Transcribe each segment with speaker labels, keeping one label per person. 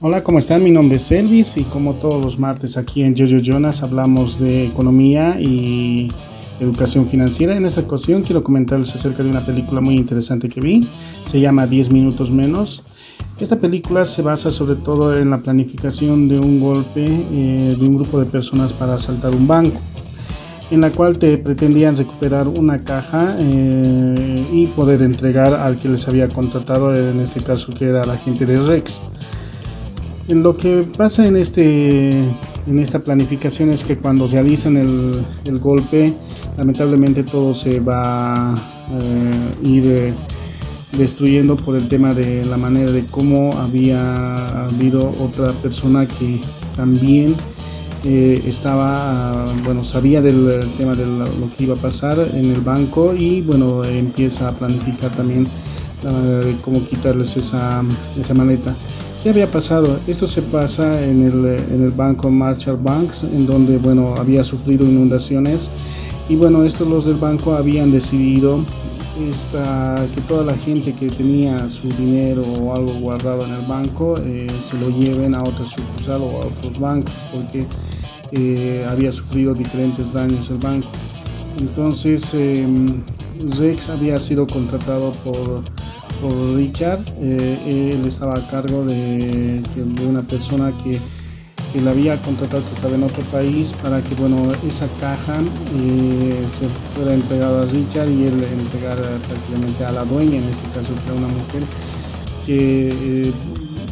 Speaker 1: Hola, ¿cómo están? Mi nombre es Elvis y como todos los martes aquí en Jojo Jonas hablamos de economía y educación financiera. En esta ocasión quiero comentarles acerca de una película muy interesante que vi. Se llama 10 minutos menos. Esta película se basa sobre todo en la planificación de un golpe eh, de un grupo de personas para asaltar un banco en la cual te pretendían recuperar una caja eh, y poder entregar al que les había contratado, en este caso que era la gente de Rex. Lo que pasa en, este, en esta planificación es que cuando realizan el, el golpe, lamentablemente todo se va a eh, ir eh, destruyendo por el tema de la manera de cómo había habido otra persona que también eh, estaba, bueno, sabía del tema de lo que iba a pasar en el banco y bueno, empieza a planificar también de cómo quitarles esa, esa maleta. ¿Qué había pasado? Esto se pasa en el, en el banco Marshall Banks, en donde bueno, había sufrido inundaciones y bueno, estos los del banco habían decidido esta, que toda la gente que tenía su dinero o algo guardado en el banco eh, se lo lleven a otra sucursal o a otros bancos porque eh, había sufrido diferentes daños el banco. Entonces em, Rex había sido contratado por por Richard. Eh, él estaba a cargo de, una persona que, que le había contratado que estaba en otro país para que bueno esa caja eh, se fuera entregada a Richard y él entregara prácticamente a la dueña, en este caso que era una mujer que, eh,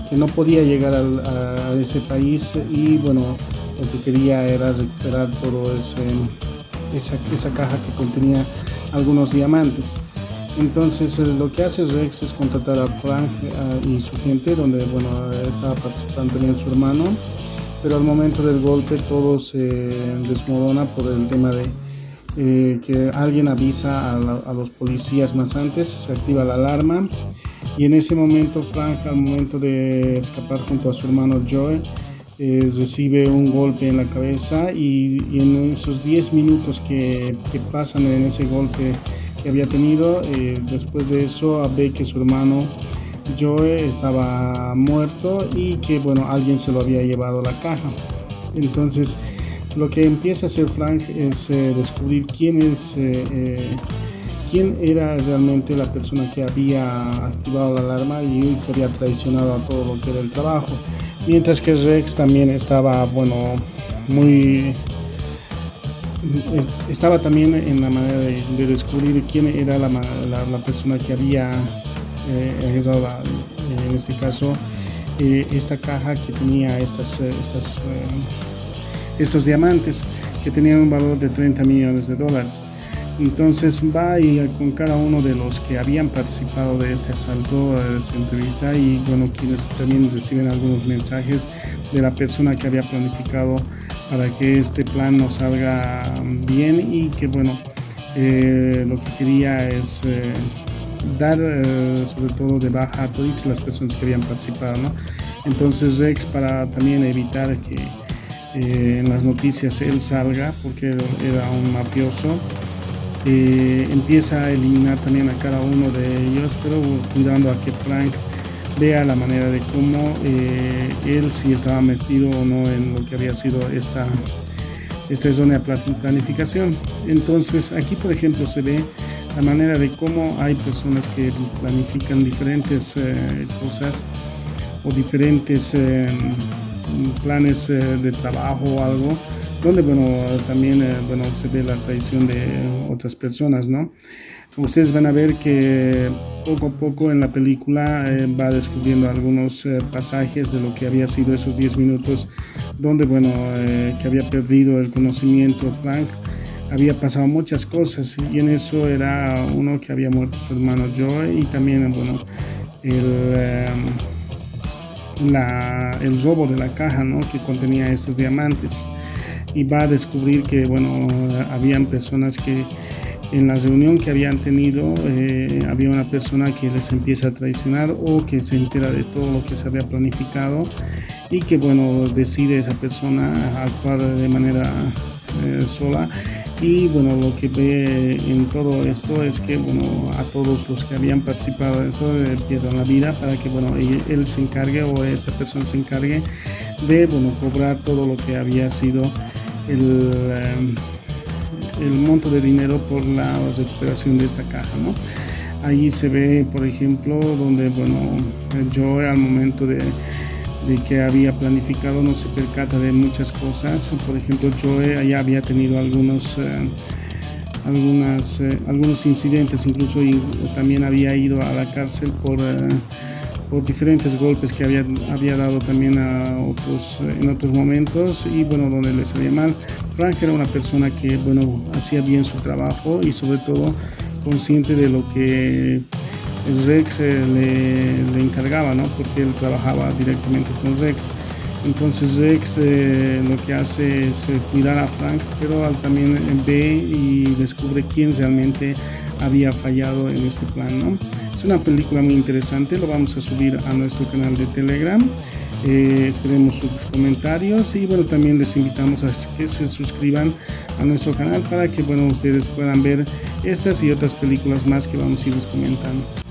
Speaker 1: que no podía llegar a, ese país y bueno lo que quería era recuperar todo ese, esa, esa caja que contenía algunos diamantes. Entonces eh, lo que hace Rex es contratar a Frank eh, y su gente, donde bueno, estaba participando también su hermano, pero al momento del golpe todo se desmorona por el tema de eh, que alguien avisa a, los policías más antes, se activa la alarma y en ese momento Frank al momento de escapar junto a su hermano Joe recibe un golpe en la cabeza y, en esos 10 minutos que, que pasan en ese golpe había tenido. Eh, después de eso ve que su hermano Joe estaba muerto y que bueno, alguien se lo había llevado la caja. Entonces lo que empieza a hacer Frank es eh, descubrir quién es... Eh, quién era realmente la persona que había activado la alarma y que había traicionado a todo lo que era el trabajo. Mientras que Rex también estaba, bueno, muy estaba también en la manera de, descubrir quién era la, la, persona que había eh, en este caso, eh, esta caja que tenía estas, eh, estas, eh, estos diamantes que tenían un valor de 30 millones de dólares. Entonces va y con cada uno de los que habían participado de este asalto se entrevista y bueno, quienes también reciben algunos mensajes de la persona que había planificado para que este plan nos salga bien y que bueno, eh, lo que quería es eh, dar eh, sobre todo de baja a todas las personas que habían participado. ¿no? Entonces Rex para también evitar que en las noticias él salga porque era un mafioso eh, empieza a eliminar también a cada uno de ellos, pero cuidando a que Frank vea la manera de cómo eh, él si estaba metido o no en lo que había sido esta, esta zona de planificación. Entonces aquí por ejemplo se ve la manera de cómo hay personas que planifican diferentes eh, cosas o diferentes planes de trabajo o algo donde bueno, también eh, bueno, se ve la traición de otras personas, ¿no? Ustedes van a ver que poco a poco en la película eh, va descubriendo algunos eh, pasajes de lo que había sido esos 10 minutos donde, bueno, que había perdido el conocimiento Frank, había pasado muchas cosas y en eso era uno que había muerto su hermano Joe y también, bueno, el, la, el robo de la caja, ¿no? Que contenía estos diamantes y va a descubrir que, bueno, habían personas que en la reunión que habían tenido eh, había una persona que les empieza a traicionar o que se entera de todo lo que se había planificado y que bueno decide esa persona actuar de manera sola. Y bueno lo que ve en todo esto es que bueno a todos los que habían participado en eso pierdan la vida para que bueno él, se encargue o esa persona se encargue de bueno cobrar todo lo que había sido el, el monto de dinero por la recuperación de esta caja no Ahí se ve, por ejemplo, donde, bueno, yo al momento de, que había planificado no se percata de muchas cosas. Por ejemplo, yo ya había tenido algunos, eh, eh, algunos incidentes, incluso también había ido a la cárcel por, eh, por diferentes golpes que había, había dado también a otros, en otros momentos y bueno, donde le salía mal. Frank era una persona que, bueno, hacía bien su trabajo y sobre todo consciente de lo que Rex eh, le, encargaba, ¿no? porque él trabajaba directamente con Rex. Entonces Rex eh, lo que hace es eh, cuidar a Frank, pero también ve y descubre quién realmente había fallado en este plan. Es una película muy interesante, lo vamos a subir a nuestro canal de Telegram. Eh, esperemos sus comentarios y bueno, también les invitamos a que se suscriban a nuestro canal para que bueno, ustedes puedan ver estas y otras películas más que vamos a ir comentando.